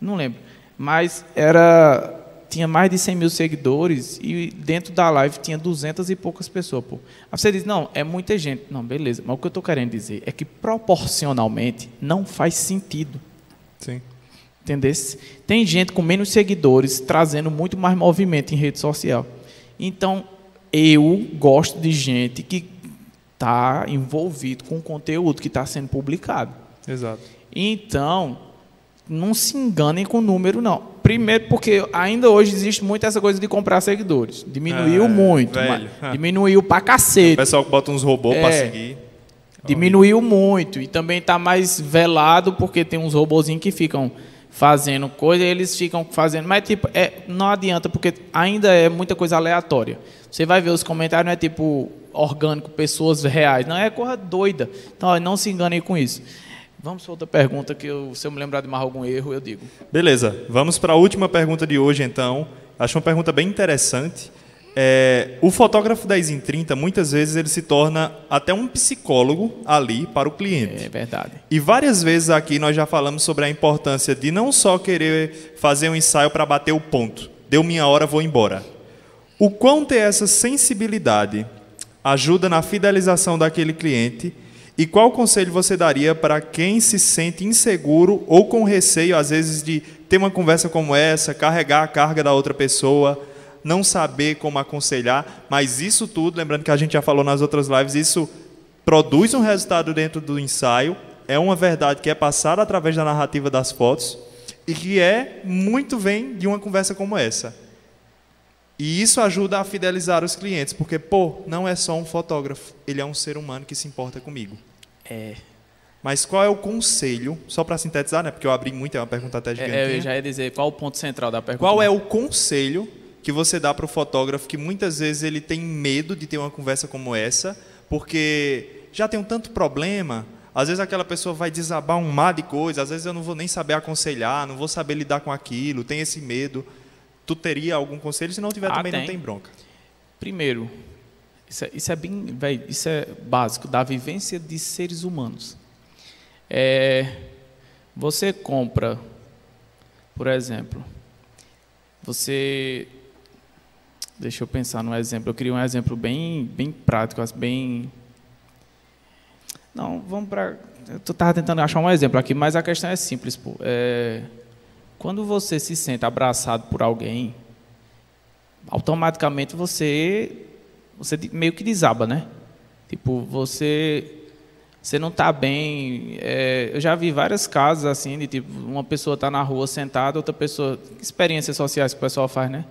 Não lembro. Mas era. Tinha mais de 100 mil seguidores e dentro da live tinha 200 e poucas pessoas, pô. Aí você diz, não, é muita gente. Não, beleza. Mas o que eu estou querendo dizer é que proporcionalmente não faz sentido. Sim. Entendesse? Tem gente com menos seguidores trazendo muito mais movimento em rede social. Então, eu gosto de gente que está envolvido com o conteúdo que está sendo publicado. Exato. Então, não se enganem com o número, não. Primeiro, porque ainda hoje existe muito essa coisa de comprar seguidores. Diminuiu É, muito. velho. mas diminuiu pra O cacete. pessoal que bota uns robôs pra É. seguir. Diminuiu muito e também está mais velado porque tem uns robozinhos que ficam fazendo coisa e eles ficam fazendo, mas tipo, é, não adianta porque ainda é muita coisa aleatória. Você vai ver os comentários, não é tipo orgânico, pessoas reais, não é coisa doida. Então, ó, não se enganem com isso. Vamos para outra pergunta que eu, se eu me lembrar de mais algum erro, eu digo. Beleza, vamos para a última pergunta de hoje, então. Acho uma pergunta bem interessante. É, o fotógrafo 10 em 30, muitas vezes, ele se torna até um psicólogo ali para o cliente. É verdade. E várias vezes aqui nós já falamos sobre a importância de não só querer fazer um ensaio para bater o ponto. Deu minha hora, vou embora. O quão ter essa sensibilidade ajuda na fidelização daquele cliente e qual conselho você daria para quem se sente inseguro ou com receio, às vezes, de ter uma conversa como essa, carregar a carga da outra pessoa, não saber como aconselhar, mas isso tudo, lembrando que a gente já falou nas outras lives, isso produz um resultado dentro do ensaio, é uma verdade que é passada através da narrativa das fotos e que é muito vem de uma conversa como essa. E isso ajuda a fidelizar os clientes, porque, pô, não é só um fotógrafo, ele é um ser humano que se importa comigo. É. Mas qual é o conselho, só para sintetizar, né? Porque eu abri muito, é uma pergunta até É, gigantinha. eu já ia dizer qual o ponto central da pergunta. Qual é o conselho que você dá para o fotógrafo que muitas vezes ele tem medo de ter uma conversa como essa, porque já tem um tanto problema, às vezes aquela pessoa vai desabar um mar de coisas, às vezes eu não vou nem saber aconselhar, não vou saber lidar com aquilo, tem esse medo. Tu teria algum conselho? Se não tiver, Ah, também não tem. tem bronca. Primeiro, isso é, isso é bem, véi, isso é básico da vivência de seres humanos. É, você compra, por exemplo, você, deixa eu pensar num exemplo. Eu queria um exemplo bem, bem prático, bem. Não, vamos para. Tu estava tentando achar um exemplo aqui, mas a questão é simples, pô. É, quando você se sente abraçado por alguém, automaticamente você você meio que desaba, né? Tipo, você você não está bem. é, eu já vi vários casos assim de tipo uma pessoa está na rua sentada, outra pessoa, experiências sociais que o pessoal faz, né?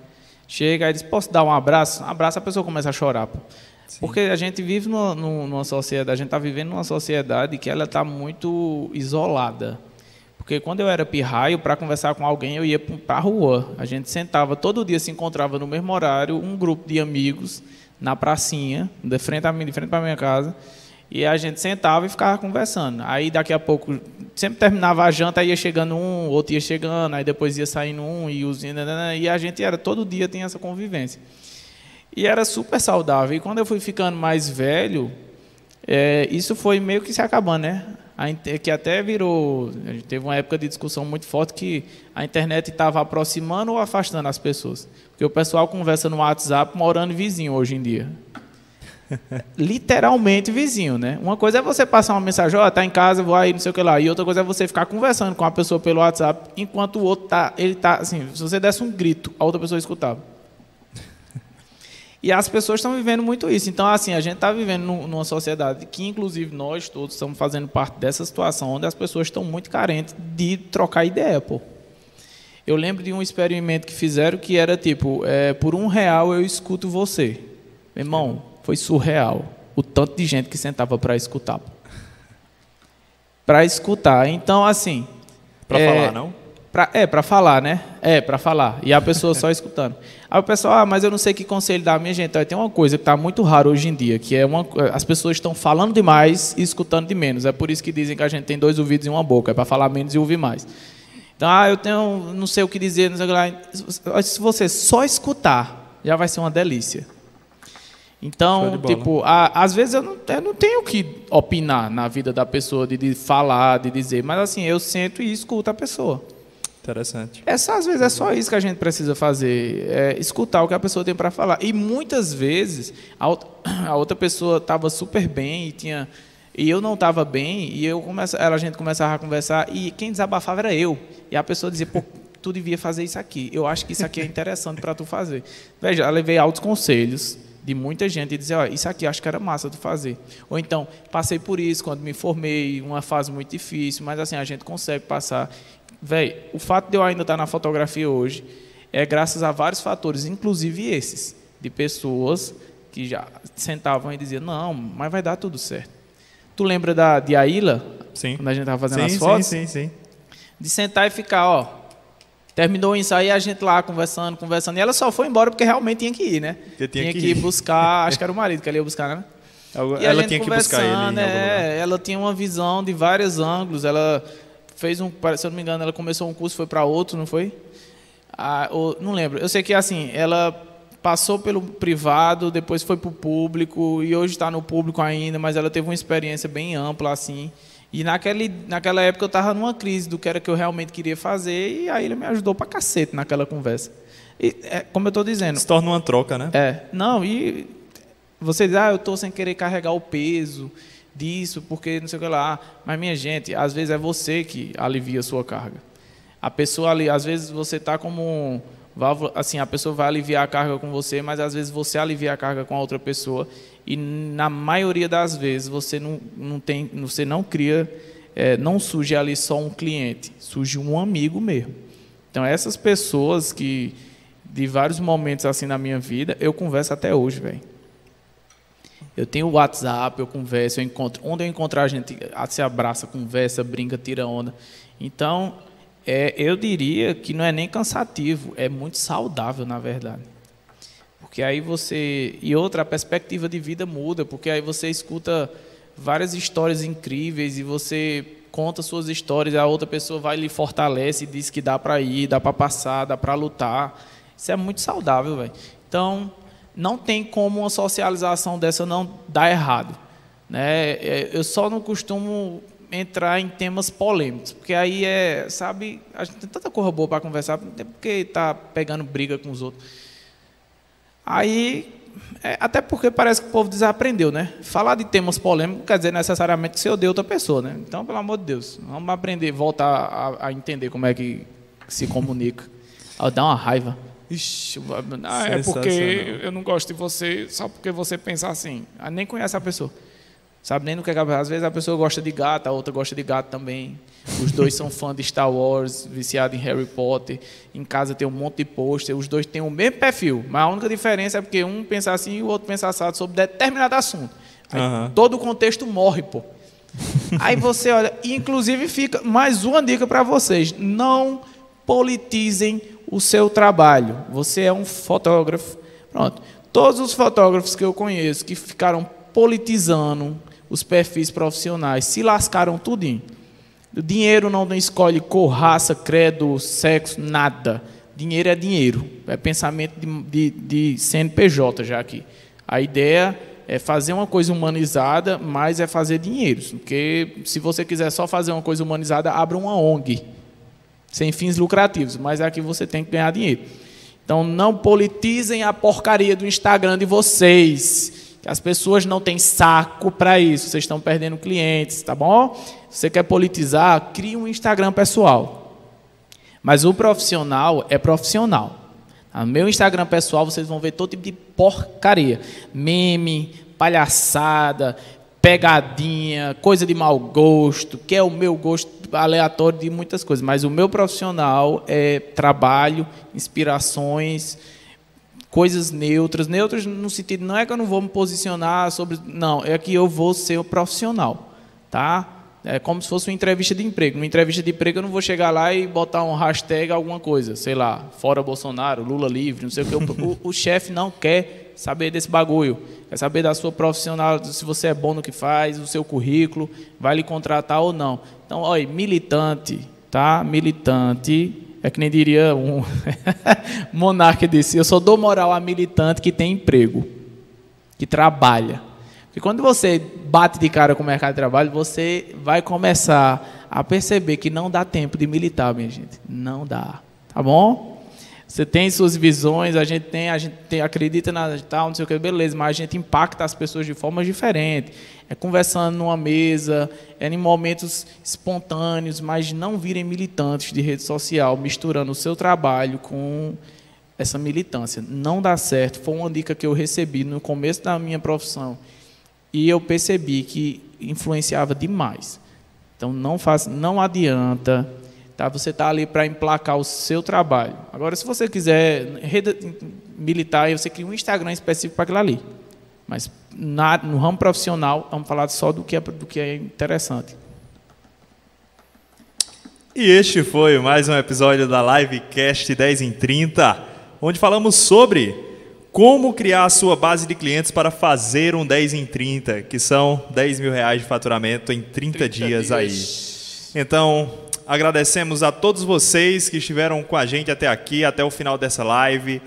Chega e diz posso dar um abraço, abraça a pessoa começa a chorar, pô. Porque a gente vive numa numa sociedade, a gente está vivendo numa sociedade que ela está muito isolada. Porque quando eu era pirraio, para conversar com alguém, eu ia para a rua. A gente sentava, todo dia se encontrava no mesmo horário, um grupo de amigos na pracinha, de frente a mim, de frente para minha casa, e a gente sentava e ficava conversando. Aí daqui a pouco, sempre terminava a janta, ia chegando um, outro ia chegando, aí depois ia saindo um, e os e a gente era todo dia tinha essa convivência. E era super saudável. E quando eu fui ficando mais velho, é, isso foi meio que se acabando, né? Que até virou. A gente teve uma época de discussão muito forte que a internet estava aproximando ou afastando as pessoas. Porque o pessoal conversa no WhatsApp morando vizinho hoje em dia. Literalmente vizinho, né? Uma coisa é você passar uma mensagem, ó, tá em casa, vou aí, não sei o que lá. E outra coisa é você ficar conversando com a pessoa pelo WhatsApp, enquanto o outro tá, ele tá, assim, se você desse um grito, a outra pessoa escutava. E as pessoas estão vivendo muito isso. Então, assim, a gente está vivendo nu- numa sociedade que, inclusive, nós todos estamos fazendo parte dessa situação, onde as pessoas estão muito carentes de trocar ideia, pô. Eu lembro de um experimento que fizeram que era tipo, é, por um real eu escuto você. Meu irmão, foi surreal. O tanto de gente que sentava para escutar. Para escutar. Então, assim. Para é, falar, não? Pra, é, para falar, né? É, para falar. E a pessoa só escutando. Aí o pessoal, ah, mas eu não sei que conselho dar. Minha gente, olha, tem uma coisa que está muito rara hoje em dia, que é uma, as pessoas estão falando demais e escutando de menos. É por isso que dizem que a gente tem dois ouvidos e uma boca, é para falar menos e ouvir mais. Então, ah, eu tenho, não sei o que dizer, não sei o que lá. Se você só escutar, já vai ser uma delícia. Então, tipo, a- às vezes eu não, eu não tenho que opinar na vida da pessoa, de, de falar, de dizer, mas assim, eu sento e escuto a pessoa. Interessante. É só, às vezes é só isso que a gente precisa fazer, é escutar o que a pessoa tem para falar. E muitas vezes a outra, pessoa estava super bem e tinha e eu não estava bem e eu começa, a gente começava a conversar e quem desabafava era eu. E a pessoa dizia, pô, tu devia fazer isso aqui. Eu acho que isso aqui é interessante para tu fazer. Veja, eu levei altos conselhos de muita gente e dizer, ó, isso aqui acho que era massa tu fazer. Ou então, passei por isso quando me formei, uma fase muito difícil, mas assim, a gente consegue passar. Véi, o fato de eu ainda estar na fotografia hoje é graças a vários fatores, inclusive esses, de pessoas que já sentavam e diziam, não, mas vai dar tudo certo. Tu lembra da, de Aila, Sim. quando a gente estava fazendo Sim, as fotos? sim, sim, sim. De sentar e ficar, ó. Terminou o ensaio e a gente lá conversando, conversando. E ela só foi embora porque realmente tinha que ir, né? Porque tinha que ir. buscar, acho que era o marido que ela ia buscar, né? A Ela tinha que buscar ele em algum conversando, lugar. é, ela tinha uma visão de vários ângulos. Ela fez um, se eu não me engano, ela começou um curso, foi para outro, não foi? Ah, ou- não lembro. Eu sei que assim, ela passou pelo privado, depois foi para o público e hoje está no público ainda, mas ela teve uma experiência bem ampla assim. E naquele, naquela época eu estava numa crise do que era que eu realmente queria fazer e aí ele me ajudou pra cacete naquela conversa. E, é, como eu estou dizendo, Se torna uma troca, né? é, não, e você diz, ah, eu estou sem querer carregar o peso disso, porque não sei o que lá. Mas, minha gente, às vezes é você que alivia a sua carga. A pessoa ali, às vezes você está como assim, a pessoa vai aliviar a carga com você, mas às vezes você alivia a carga com a outra pessoa. E na maioria das vezes você não, não tem, você não cria, é, não surge ali só um cliente, surge um amigo mesmo. Então essas pessoas que de vários momentos assim na minha vida, eu converso até hoje, velho. Eu tenho o WhatsApp, eu converso, eu encontro. Onde eu encontrar a gente, se abraça, conversa, brinca, tira onda. Então, é, eu diria que não é nem cansativo, é muito saudável, na verdade. Porque aí você. E outra, a perspectiva de vida muda, porque aí você escuta várias histórias incríveis e você conta suas histórias, a outra pessoa vai lhe fortalece e diz que dá para ir, dá para passar, dá para lutar. Isso é muito saudável, velho. Então, não tem como uma socialização dessa não dar errado. Né? É, eu só não costumo entrar em temas polêmicos, porque aí é, sabe, a gente tem tanta coisa boa para conversar, porque está pegando briga com os outros. Aí é, até porque parece que o povo desaprendeu, né? Falar de temas polêmicos quer dizer necessariamente que você odeia outra pessoa, né? Então, pelo amor de Deus, vamos aprender, voltar a, a entender como é que se comunica. Dá uma raiva. Ixi, ah, é porque eu não gosto de você só porque você pensa assim. Ah, nem conhece a pessoa. Sabe nem no que é Às vezes a pessoa gosta de gato, a outra gosta de gato também. Os dois são fãs de Star Wars, viciados em Harry Potter. Em casa tem um monte de pôster. Os dois têm o mesmo perfil, mas a única diferença é porque um pensa assim e o outro pensa assado sobre determinado assunto. Uhum. Todo o contexto morre, pô. Aí você olha, inclusive fica mais uma dica para vocês: não politizem o seu trabalho. Você é um fotógrafo. Pronto. Todos os fotógrafos que eu conheço que ficaram politizando os perfis profissionais, se lascaram tudinho. Dinheiro não escolhe cor, raça, credo, sexo, nada. Dinheiro é dinheiro. É pensamento de, de, de CNPJ já aqui. A ideia é fazer uma coisa humanizada, mas é fazer dinheiro. Porque se você quiser só fazer uma coisa humanizada, abra uma ONG, sem fins lucrativos. Mas aqui você tem que ganhar dinheiro. Então não politizem a porcaria do Instagram de vocês. As pessoas não têm saco para isso, vocês estão perdendo clientes, tá bom? Se você quer politizar, crie um Instagram pessoal. Mas o profissional é profissional. No meu Instagram pessoal, vocês vão ver todo tipo de porcaria. Meme, palhaçada, pegadinha, coisa de mau gosto, que é o meu gosto aleatório de muitas coisas. Mas o meu profissional é trabalho, inspirações, coisas neutras. Neutras no sentido, não é que eu não vou me posicionar sobre. Não, é que eu vou ser o profissional. Tá? É como se fosse uma entrevista de emprego. Numa entrevista de emprego eu não vou chegar lá e botar um hashtag alguma coisa, sei lá, fora Bolsonaro, Lula livre, não sei o que. O, o, o chefe não quer saber desse bagulho. Quer saber da sua profissional, se você é bom no que faz, o seu currículo, vai lhe contratar ou não. Então, olha, militante, tá? Militante é que nem diria um monarca disse: Eu só dou moral a militante que tem emprego, que trabalha. Porque quando você bate de cara com o mercado de trabalho, você vai começar a perceber que não dá tempo de militar, minha gente. Não dá. Tá bom? Você tem suas visões, a gente tem, a gente tem, acredita na tal, não sei o que, beleza, mas a gente impacta as pessoas de forma diferente. É conversando numa mesa, é em momentos espontâneos, mas não virem militantes de rede social, misturando o seu trabalho com essa militância. Não dá certo. Foi uma dica que eu recebi no começo da minha profissão e eu percebi que influenciava demais. Então não faz, não adianta Tá? Você está ali para emplacar o seu trabalho. Agora, se você quiser rede militar, você cria um Instagram específico para aquilo ali. Mas na, no ramo profissional, vamos falar só do que é, do que é interessante. E este foi mais um episódio da Livecast 10 em 30, onde falamos sobre como criar a sua base de clientes para fazer um 10 em 30, que são 10 mil reais de faturamento em 30, 30 dias, dias aí. Então, Agradecemos a todos vocês que estiveram com a gente até aqui, até o final dessa live.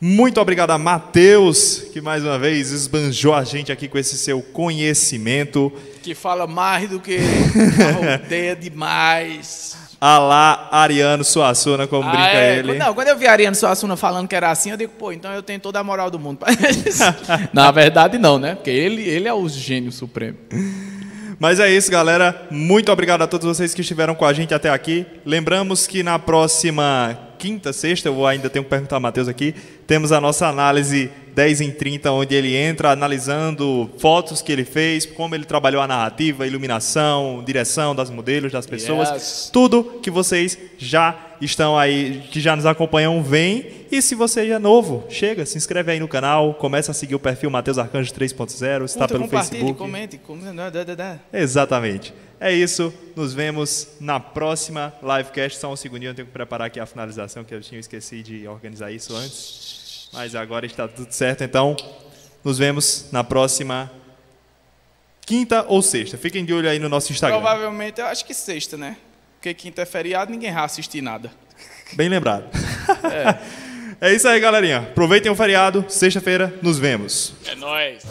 Muito obrigado a Matheus, que mais uma vez esbanjou a gente aqui com esse seu conhecimento. Que fala mais do que rodeia demais. Alá Ariano Suassuna, como ah, brinca é. ele. Não, quando eu vi Ariano Suassuna falando que era assim, eu digo, pô, então eu tenho toda a moral do mundo. Na verdade, não, né? Porque ele, ele é o gênio supremo. Mas é isso, galera. Muito obrigado a todos vocês que estiveram com a gente até aqui. Lembramos que na próxima quinta, sexta, eu ainda tenho que perguntar ao Matheus aqui, temos a nossa análise 10 em 30, onde ele entra analisando fotos que ele fez, como ele trabalhou a narrativa, a iluminação, direção das modelos, das pessoas. Yes. Tudo que vocês já estão aí, que já nos acompanham, vem. E se você é novo, chega, se inscreve aí no canal, começa a seguir o perfil Matheus Arcanjo 3.0, está pelo Facebook. comente. comente. Dá, dá, dá. Exatamente. É isso. Nos vemos na próxima livecast. Só um segundinho, eu tenho que preparar aqui a finalização, que eu tinha esqueci de organizar isso antes. Mas agora está tudo certo. Então, nos vemos na próxima quinta ou sexta. Fiquem de olho aí no nosso Instagram. Provavelmente, eu acho que sexta, né? Porque quinta é feriado, ninguém vai assistir nada. Bem lembrado. É. isso aí, galerinha. Aproveitem o feriado. Sexta-feira, nos vemos. É nóis.